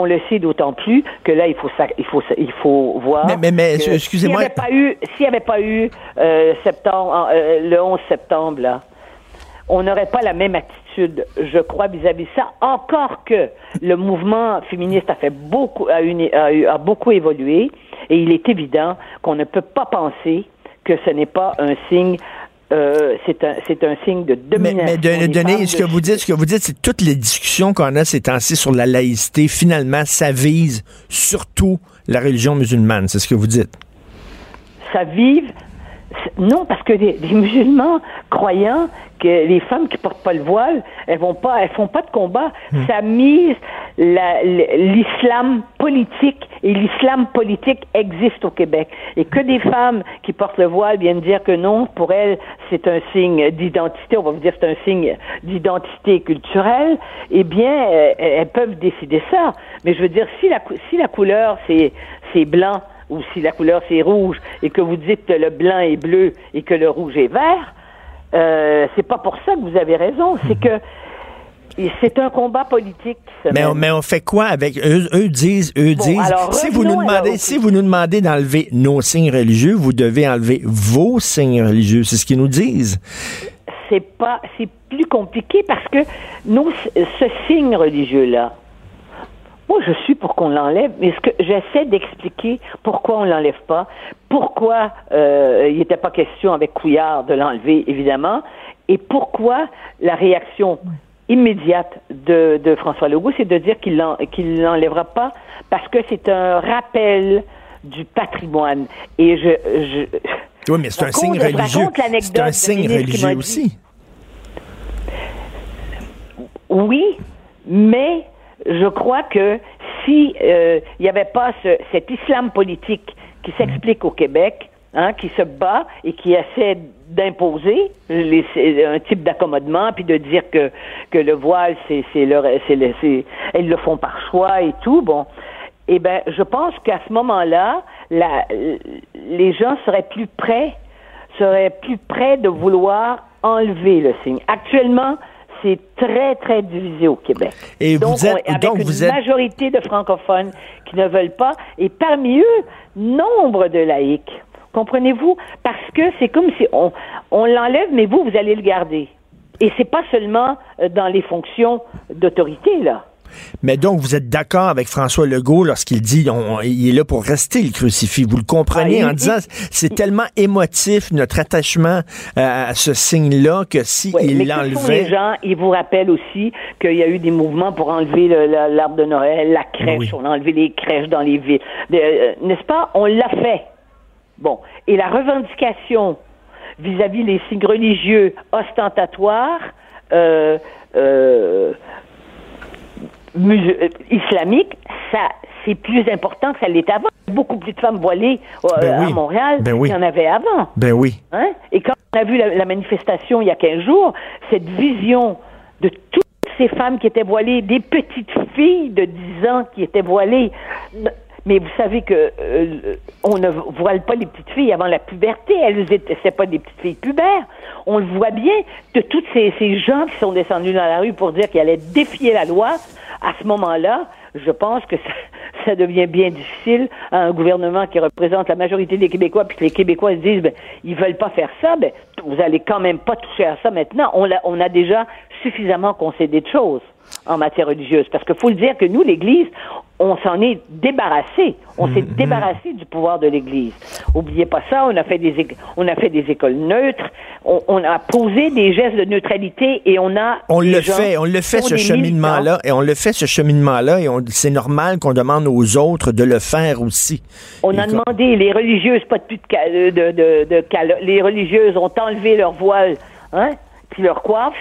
On le sait d'autant plus que là, il faut, ça, il faut, il faut voir. Mais- mais- mais, que excusez-moi. S'il n'y avait pas eu, s'il y avait pas eu euh, septembre, euh, le 11 septembre, là, on n'aurait pas la même attitude, je crois, vis-à-vis de ça. Encore que le mouvement féministe a fait beaucoup, a, a beaucoup évolué, et il est évident qu'on ne peut pas penser que ce n'est pas un signe. Euh, c'est un, c'est un signe de Mais, domination. mais de- des Denis, femmes, ce de- que vous dites, ce que vous dites, c'est toutes les discussions qu'on a ces temps-ci sur la laïcité, finalement, ça vise surtout la religion musulmane. C'est ce que vous dites. ça vive. Non, parce que des musulmans croyants que les femmes qui portent pas le voile, elles vont pas, elles font pas de combat. Ça mise la- l'islam politique et l'islam politique existe au Québec. Et que des femmes qui portent le voile viennent dire que non, pour elles, c'est un signe d'identité, on va vous dire c'est un signe d'identité culturelle, eh bien, euh, elles peuvent décider ça. Mais je veux dire, si la, si la couleur, c'est, c'est blanc, ou si la couleur c'est rouge et que vous dites que le blanc est bleu et que le rouge est vert, euh, c'est pas pour ça que vous avez raison. C'est que et c'est un combat politique. Mais on, mène. mais on fait quoi avec eux? Eux disent, eux Bon, disent, alors, si vous nous demandez, si vous nous demandez d'enlever nos signes religieux, vous devez enlever vos signes religieux. C'est ce qu'ils nous disent. c'est pas c'est plus compliqué parce que nous ce signe religieux là moi je suis pour qu'on l'enlève mais ce que j'essaie d'expliquer pourquoi on l'enlève pas? Pourquoi euh, il n'était pas question avec Couillard de l'enlever évidemment? Et pourquoi la réaction immédiate de, de François Legault c'est de dire qu'il qu'il l'enlèvera pas parce que c'est un rappel du patrimoine et je, je Oui, mais c'est un signe religieux. C'est un signe religieux aussi. Oui, mais je crois que si euh, il n'y avait pas ce- cet islam politique qui s'explique au Québec, hein, qui se bat et qui essaie d'imposer c'est un type d'accommodement, puis de dire que le voile c'est leur c'est le- c'est elles le font par choix et tout, bon. Eh ben, je pense qu'à ce moment-là, les gens seraient plus prêts, seraient plus prêts de vouloir enlever le signe. Actuellement, c'est très, très divisé au Québec. Et vous donc, êtes- on- avec donc une vous êtes- majorité de francophones qui ne veulent pas, et parmi eux, nombre de laïcs. Comprenez-vous? Parce que c'est comme si on, on l'enlève, mais vous, vous allez le garder. Et c'est pas seulement euh, dans les fonctions d'autorité, là. Mais donc, vous êtes d'accord avec François Legault lorsqu'il dit on- il est là pour rester le crucifix. Vous le comprenez Ah, il- en disant c'est tellement émotif notre attachement euh, à ce signe-là que si Oui, il l'enlevait. les gens, ils vous rappellent aussi qu'il y a eu des mouvements pour enlever le- la- l'arbre de Noël, la crèche, Oui. on a enlevé les crèches dans les villes. Euh, N'est-ce pas? On l'a fait. Bon. Et la revendication vis-à-vis les signes religieux ostentatoires, euh, euh, euh, islamiques, ça, c'est plus important que ça l'était avant. Beaucoup plus de femmes voilées euh, Ben à. Montréal Ben oui. qu'il y en avait avant. Ben oui. Hein? Et quand on a vu la, la manifestation il y a 15 jours, cette vision de toutes ces femmes qui étaient voilées, des petites filles de 10 ans qui étaient voilées. Mais vous savez que euh, on ne voile pas les petites filles avant la puberté. Elles étaient c'est pas des petites filles pubères. On le voit bien de toutes ces, gens qui sont descendus dans la rue pour dire qu'ils allaient défier la loi. À ce moment-là, je pense que ça, devient bien difficile à un gouvernement qui représente la majorité des Québécois, puis que les Québécois se disent, ben, ils veulent pas faire ça, ben, vous allez quand même pas toucher à ça maintenant. On, l'a- on a déjà suffisamment concédé de choses en matière religieuse. Parce qu'il faut le dire que nous, l'Église, on s'en est débarrassé. On s'est débarrassé du pouvoir de l'Église. Oubliez pas ça, on a fait des, on a fait des écoles neutres, on, on a posé des gestes de neutralité et on a... On le fait, on le fait ce cheminement-là, et on le fait ce cheminement-là, et c'est normal qu'on demande aux autres de le faire aussi. On Et a demandé, les religieuses, pas de plus de, de, de, de calo- les religieuses ont enlevé leur voile, hein, puis leur coiffe.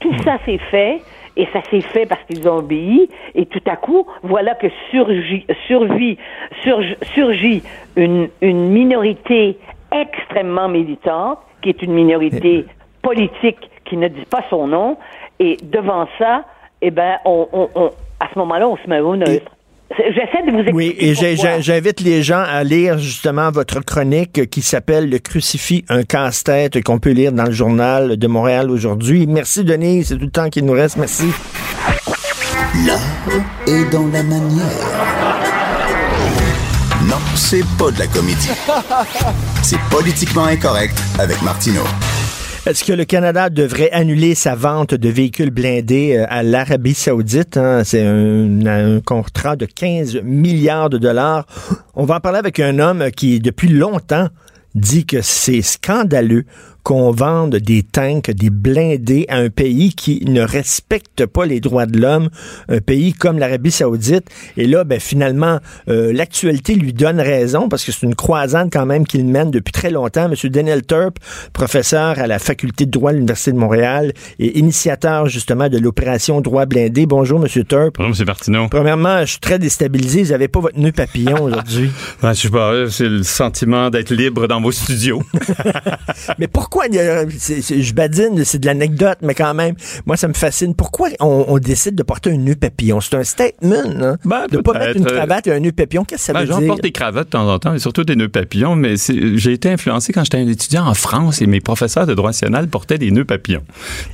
Tout ça s'est fait, et ça s'est fait parce qu'ils ont obéi, et tout à coup, voilà que surgit, survit, surg- surgit une, une minorité extrêmement militante, qui est une minorité politique qui ne dit pas son nom, et devant ça, eh ben, on, on, on- à ce moment-là, on se met au neutre. J'essaie de vous expliquer. Oui, et j'invite les gens à lire justement votre chronique qui s'appelle Le crucifix, un casse-tête qu'on peut lire dans le journal de Montréal aujourd'hui. Merci Denis, c'est tout le temps qu'il nous reste. Merci. L'art est dans la manière. Non, c'est pas de la comédie. C'est politiquement incorrect avec Martineau. Est-ce que le Canada devrait annuler sa vente de véhicules blindés euh, à l'Arabie saoudite? hein? C'est un, un contrat de 15 milliards de dollars. On va en parler avec un homme qui, depuis longtemps, dit que c'est scandaleux qu'on vende des tanks, des blindés à un pays qui ne respecte pas les droits de l'homme, un pays comme l'Arabie saoudite. Et là, ben, finalement, euh, l'actualité lui donne raison parce que c'est une croisade quand même qu'il mène depuis très longtemps. Monsieur Daniel Turp, professeur à la faculté de droit de l'Université de Montréal et initiateur justement de l'opération droit blindé. Bonjour, Monsieur Turp. Bonjour, M. Martineau. Premièrement, je suis très déstabilisé. Vous n'avez pas votre nœud papillon aujourd'hui. Ouais, je sais pas, c'est le sentiment d'être libre dans vos studios. mais pourquoi, c'est- je badine, c'est de l'anecdote, mais quand même, moi, ça me fascine. Pourquoi on, on décide de porter un nœud papillon? C'est un statement, hein? Ben, de pas mettre une cravate et un nœud papillon. Qu'est-ce que ça Ben, veut J'en dire? porte des cravates de temps en temps, et surtout des nœuds papillons, mais j'ai été influencé quand j'étais un étudiant en France et mes professeurs de droit national portaient des nœuds papillons.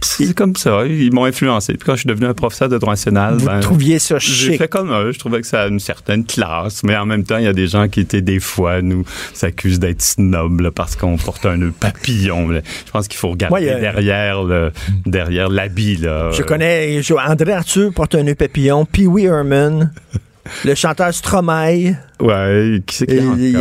C'est comme ça, ils m'ont influencé. Puis quand je suis devenu un professeur de droit national, Vous ben, trouviez ça j'ai fait comme eux. Je trouvais que ça a une certaine classe, mais en même temps, il y a des gens qui étaient des fois nous s'accusent d'être snobs là, parce qu'on porte un nœud papillon. Je pense qu'il faut regarder Ouais, derrière le derrière l'habit là. Je connais je- André Arthur porte un nœud papillon, Pee Wee Herman, le chanteur Stromae, Ouais, qui c'est qui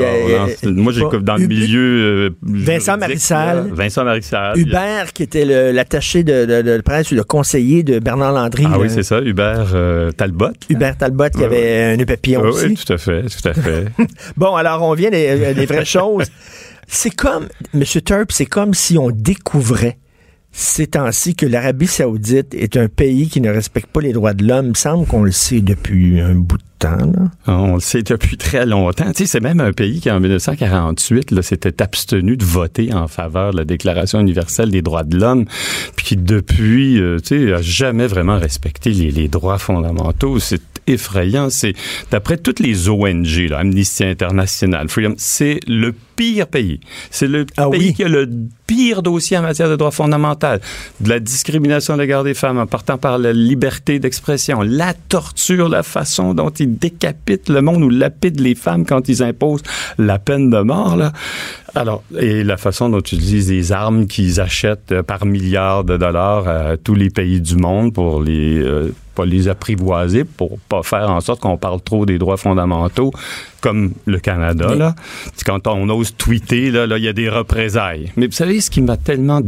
Moi, j'écoute dans le milieu. euh, Vincent Marissal. Vincent Marissal. Hubert, qui était l'attaché de, de, presse, le conseiller de Bernard Landry. Ah oui, c'est ça, Hubert euh, Talbot. Hubert Talbot, qui avait un nœud papillon Oui, aussi. oui, tout à fait, tout à fait. Bon, alors on vient des, des vraies choses. C'est comme, M. Turp, c'est comme si on découvrait ces temps-ci que l'Arabie saoudite est un pays qui ne respecte pas les droits de l'homme. Il me semble qu'on le sait depuis un bout de temps. Là. On le sait depuis très longtemps. Tu sais, c'est même un pays qui, en 1948, là, s'était abstenu de voter en faveur de la Déclaration universelle des droits de l'homme, puis qui, depuis, euh, tu sais, a jamais vraiment respecté les, les droits fondamentaux. C'est effrayant. C'est, d'après toutes les ONG, là, Amnesty International, Freedom, c'est le pire pays. C'est le Ah pays oui? qui a le pire dossier en matière de droits fondamentaux. De la discrimination à l'égard des femmes, en partant par la liberté d'expression, la torture, la façon dont ils décapitent le monde ou lapident les femmes quand ils imposent la peine de mort, là. Alors, et la façon dont ils utilisent les armes qu'ils achètent euh, par milliards de dollars à tous les pays du monde pour les, euh, pas les apprivoiser, pour pas faire en sorte qu'on parle trop des droits fondamentaux, comme le Canada, là. Quand on ose tweeter, là, là, il y a des représailles. Mais vous savez, ce qui m'a tellement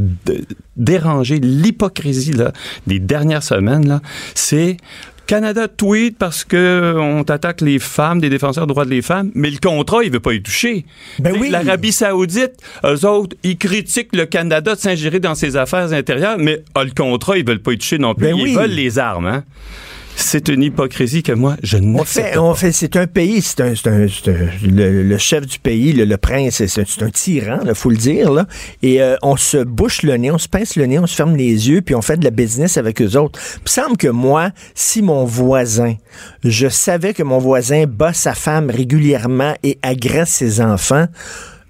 dérangé, l'hypocrisie, là, des dernières semaines, là, c'est Canada tweet parce que on t'attaque les femmes, des défenseurs des droits des femmes, mais le contrat, il veut pas y toucher. Ben oui. L'Arabie Saoudite, eux autres, ils critiquent le Canada de s'ingérer dans ses affaires intérieures, mais ah, le contrat, ils veulent pas y toucher non plus. Ben ils oui. veulent les armes, hein. C'est une hypocrisie que moi, je n'accepte pas. on fait, c'est un pays, c'est un, c'est un- un- le, le chef du pays, le, le prince, c'est un, c'est un tyran, il faut le dire, là. Et euh, on se bouche le nez, on se pince le nez, on se ferme les yeux, puis on fait de la business avec eux autres. Il me semble que moi, si mon voisin, je savais que mon voisin bat sa femme régulièrement et agresse ses enfants,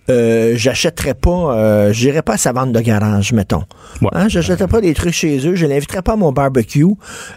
euh, j'achèterais pas, euh, j'irais pas à sa vente de garage, mettons. Ouais. Hein, j'achèterais pas des trucs chez eux, je l'inviterais pas à mon barbecue.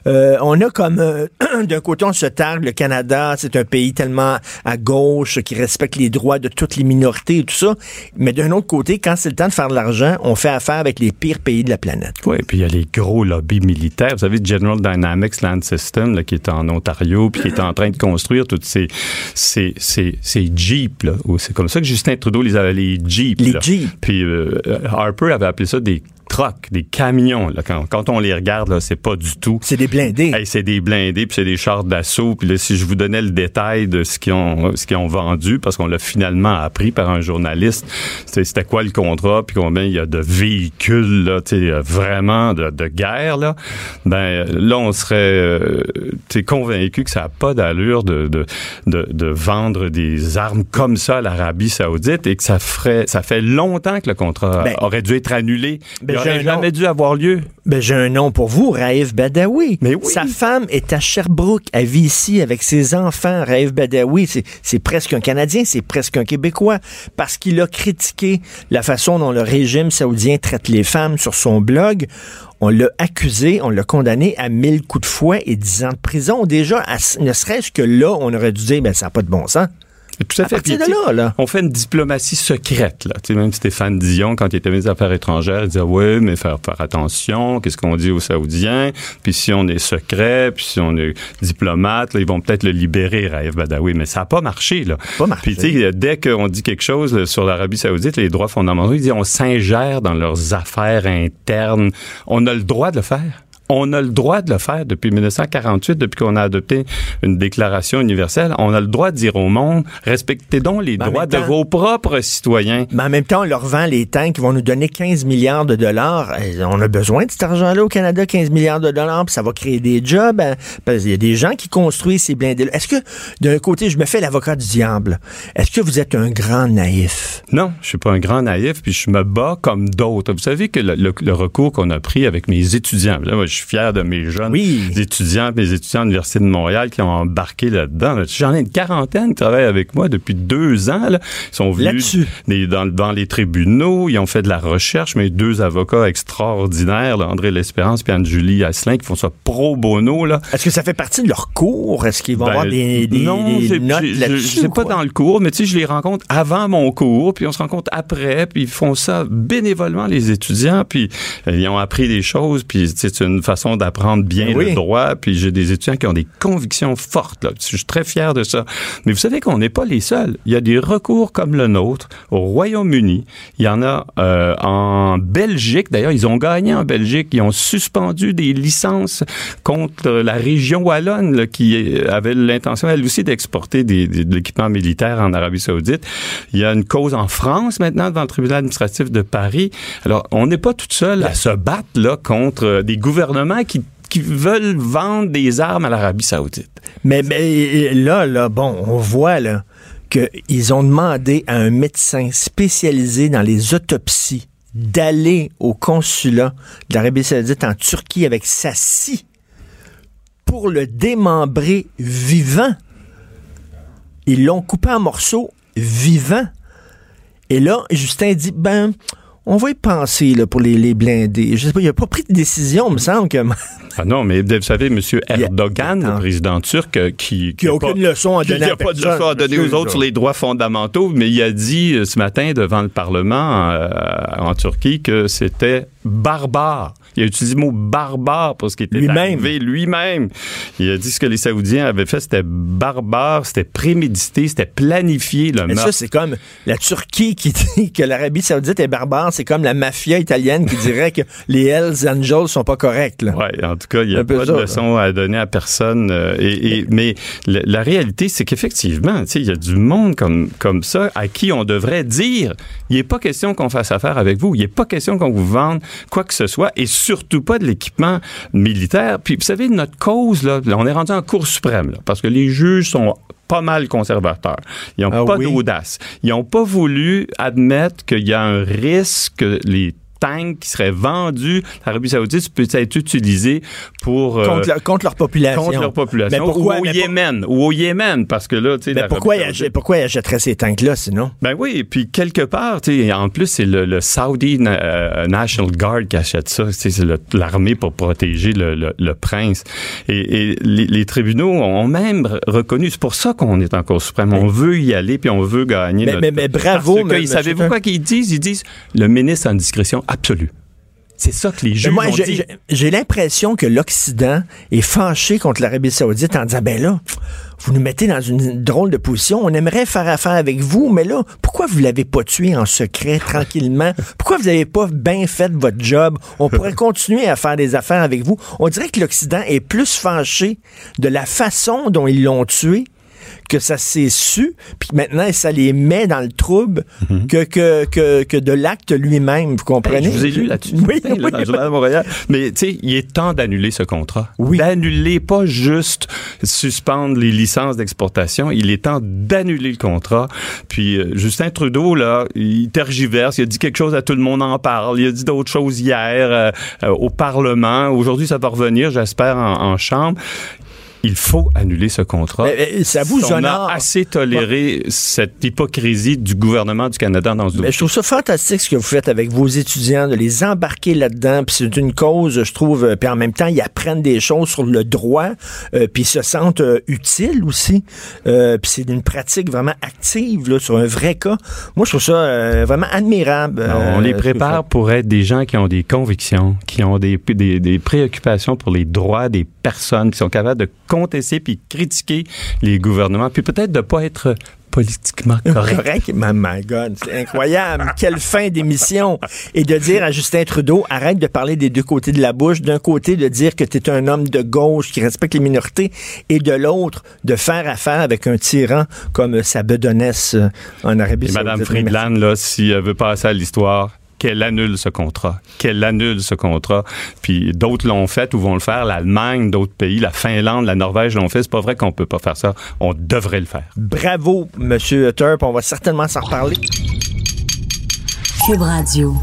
Euh, on a comme, euh, d'un côté, on se targue, le Canada, c'est un pays tellement à gauche qui respecte les droits de toutes les minorités et tout ça. Mais d'un autre côté, quand c'est le temps de faire de l'argent, on fait affaire avec les pires pays de la planète. Oui, puis il y a les gros lobbies militaires. Vous savez, General Dynamics Land System, là, qui est en Ontario, puis qui est en train de construire toutes ces, ces, ces, ces Jeeps. C'est comme ça que Justin Trudeau les avait, les Jeeps. Les là. Jeeps. Puis euh, Harper avait appelé ça des trucks, des camions. Là. Quand, quand on les regarde, là, c'est pas du tout. C'est des blindés. Hey, c'est des blindés, puis c'est des chars d'assaut. Puis là, si je vous donnais le détail de ce qu'ils ont, ce qu'ils ont vendu, parce qu'on l'a finalement appris par un journaliste, c'était quoi le contrat, puis combien il y a de véhicules, là, euh, vraiment de, de guerre, là. Ben là, on serait, euh, convaincu que ça n'a pas d'allure de, de, de, de vendre des armes comme ça à l'Arabie Saoudite et que ça ferait, ça fait longtemps que le contrat Ben, aurait dû être annulé. ben, il j'ai aurait jamais nom. dû avoir lieu. Ben, j'ai un nom pour vous, Raif Badawi. Mais oui. Sa femme est à Sherbrooke. Elle vit ici avec ses enfants. Raif Badawi, c'est, c'est presque un Canadien, c'est presque un Québécois. Parce qu'il a critiqué la façon dont le régime saoudien traite les femmes sur son blog. On l'a accusé, on l'a condamné à 1000 coups de fouet et 10 ans de prison. Déjà, à- ne serait-ce que là, on aurait dû dire, ben, ça n'a pas de bon sens. Tout à, À fait. partir Puis, de tu sais, là, là. On fait une diplomatie secrète. Là. Tu sais, même Stéphane Dion, quand il était ministre des Affaires étrangères, il disait Oui, mais faire, faire attention, qu'est-ce qu'on dit aux Saoudiens? Puis si on est secret, puis si on est diplomate, là, ils vont peut-être le libérer, Raif Badawi. Mais ça n'a pas marché. Là. Pas marché. Puis tu sais, dès qu'on dit quelque chose là, sur l'Arabie Saoudite, les droits fondamentaux, ils disent on s'ingère dans leurs affaires internes. On a le droit de le faire. On a le droit de le faire depuis 1948, depuis qu'on a adopté une déclaration universelle. On a le droit de dire au monde, respectez donc les droits de vos propres citoyens. Mais en même temps, on leur vend les tanks qui vont nous donner 15 milliards de dollars. Eh, On a besoin de cet argent-là au Canada, 15 milliards de dollars, puis ça va créer des jobs. hein, parce qu'il y a des gens qui construisent ces blindés Est-ce que, d'un côté, je me fais l'avocat du diable, est-ce que vous êtes un grand naïf? Non, je suis pas un grand naïf, puis je me bats comme d'autres. Vous savez que le, le- le recours qu'on a pris avec mes étudiants, là, moi, je suis fier de mes jeunes Oui. étudiants, mes étudiants à l'Université de Montréal qui ont embarqué là-dedans. J'en ai une quarantaine qui travaillent avec moi depuis deux ans. Là. Ils sont venus des- dans, dans les tribunaux, ils ont fait de la recherche, mais deux avocats extraordinaires, là, André L'Espérance et Anne-Julie Asselin, qui font ça pro bono. Est-ce que ça fait partie de leur cours? Est-ce qu'ils vont Ben, avoir des, des, non, des notes je- je- là-dessus? C'est pas dans le cours, mais tu sais, je les rencontre avant mon cours, puis on se rencontre après, puis ils font ça bénévolement, les étudiants, puis euh, ils ont appris des choses, puis c'est une façon d'apprendre bien Oui. le droit, puis j'ai des étudiants qui ont des convictions fortes, là. Je suis très fier de ça. Mais vous savez qu'on n'est pas les seuls. Il y a des recours comme le nôtre au Royaume-Uni. Il y en a euh, en Belgique. D'ailleurs, ils ont gagné en Belgique. Ils ont suspendu des licences contre la région wallonne là, qui avait l'intention, elle aussi, d'exporter des, des- de l'équipement militaire en Arabie saoudite. Il y a une cause en France maintenant devant le tribunal administratif de Paris. Alors, on n'est pas tout seul à se battre là contre des gouvernements qui veulent vendre des armes à l'Arabie saoudite. Mais, là, bon, on voit qu'ils ont demandé à un médecin spécialisé dans les autopsies d'aller au consulat de l'Arabie saoudite en Turquie avec sa scie pour le démembrer vivant. Ils l'ont coupé en morceaux vivant. Et là, Justin dit, ben, on va y penser là, pour les, les blindés. Je sais pas, il a pas pris de décision, il me semble que... Ah non, mais vous savez, M. Erdogan, le président turc, euh, qui... Qui a aucune leçon à donner qui à a pas de leçon à donner aux autres sur les droits fondamentaux, mais il a dit euh, ce matin devant le Parlement euh, en Turquie que c'était barbare. Il a utilisé le mot barbare pour ce qui était Lui-même. arrivé lui-même. Il a dit ce que les Saoudiens avaient fait, c'était barbare, c'était prémédité, c'était planifié, le Mais meurtre. ça, c'est comme la Turquie qui dit que l'Arabie Saoudite est barbare. C'est comme la mafia italienne qui dirait que les Hells Angels sont pas corrects. Ouais, en tout cas, il n'y a pas de leçon à donner à personne. euh, et, et- mais la, la réalité, c'est qu'effectivement, il y a du monde comme, comme ça à qui on devrait dire il n'est pas question qu'on fasse affaire avec vous, il n'est pas question qu'on vous vende quoi que ce soit, et surtout pas de l'équipement militaire. Puis, vous savez, notre cause, là, on est rendu en Cour suprême, là, parce que les juges sont pas mal conservateurs. Ils n'ont Ah pas oui? d'audace. Ils n'ont pas voulu admettre qu'il y a un risque que les tanks qui seraient vendus à l'Arabie Saoudite puissent être utilisés pour euh, Contre, leur- contre leur population. contre leur population Mais pourquoi, ou au mais pour- Yémen ou au Yémen parce que là tu sais mais pourquoi, Saoudite- pourquoi ils achèteraient ces tanks-là, sinon? ben oui, et puis quelque part, tu sais, en plus, c'est le, le Saudi euh, National Guard qui achète ça. Tu sais, C'est l'armée pour protéger le, le- le prince. Et, et les, les tribunaux ont même re- reconnu. C'est pour ça qu'on est en Cour suprême. On veut y aller, puis on veut gagner. Mais- notre- mais- mais bravo, Parce que, mais- savez-vous quoi qu'ils disent? Ils disent, le ministre une discrétion absolue. C'est ça que les juges moi, ont j'ai- dit. j'ai l'impression que l'Occident est fâché contre l'Arabie Saoudite en disant, ben là, vous nous mettez dans une drôle de position. On aimerait faire affaire avec vous, mais là, pourquoi vous l'avez pas tué en secret, tranquillement? Pourquoi vous n'avez pas bien fait votre job? On pourrait continuer à faire des affaires avec vous. On dirait que l'Occident est plus fâché de la façon dont ils l'ont tué que ça s'est su, puis maintenant ça les met dans le trouble que, que, que, que de l'acte lui-même, vous comprenez? Hey, je vous ai lu là-dessus. Oui, là, oui, dans le Journal de Montréal. Mais tu sais, il est temps d'annuler ce contrat. Oui. D'annuler, pas juste suspendre les licences d'exportation. Il est temps d'annuler le contrat. Puis euh, Justin Trudeau, là, il tergiverse. Il a dit quelque chose à tout le monde en parle. Il a dit d'autres choses hier euh, euh, au Parlement. Aujourd'hui, ça va revenir, j'espère, en, en chambre. Il faut annuler ce contrat. Mais, mais, ça vous On honore. a assez toléré cette hypocrisie du gouvernement du Canada dans ce dossier. je trouve ça fantastique ce que vous faites avec vos étudiants, de les embarquer là-dedans. Puis c'est une cause, je trouve. euh, Puis en même temps, ils apprennent des choses sur le droit, euh, puis ils se sentent euh, utiles aussi. Euh, puis c'est une pratique vraiment active là, sur un vrai cas. Moi, je trouve ça vraiment admirable. On les prépare pour être des gens qui ont des convictions, qui ont des, des, des préoccupations pour les droits des personnes, qui sont capables de contester puis critiquer les gouvernements, puis peut-être de pas être politiquement correct. Correct. My, my God, c'est incroyable. Quelle fin d'émission. Et de dire à Justin Trudeau, arrête de parler des deux côtés de la bouche. D'un côté, de dire que tu es un homme de gauche qui respecte les minorités, et de l'autre, de faire affaire avec un tyran comme sa bedonnesse en Arabie Et Saoudite. Mme Friedland, là, si elle veut passer à l'histoire, qu'elle annule ce contrat. Qu'elle annule ce contrat. Puis d'autres l'ont fait ou vont le faire. L'Allemagne, d'autres pays, la Finlande, la Norvège l'ont fait. C'est pas vrai qu'on peut pas faire ça. On devrait le faire. Bravo, Monsieur Turp. On va certainement s'en reparler. Cube Radio.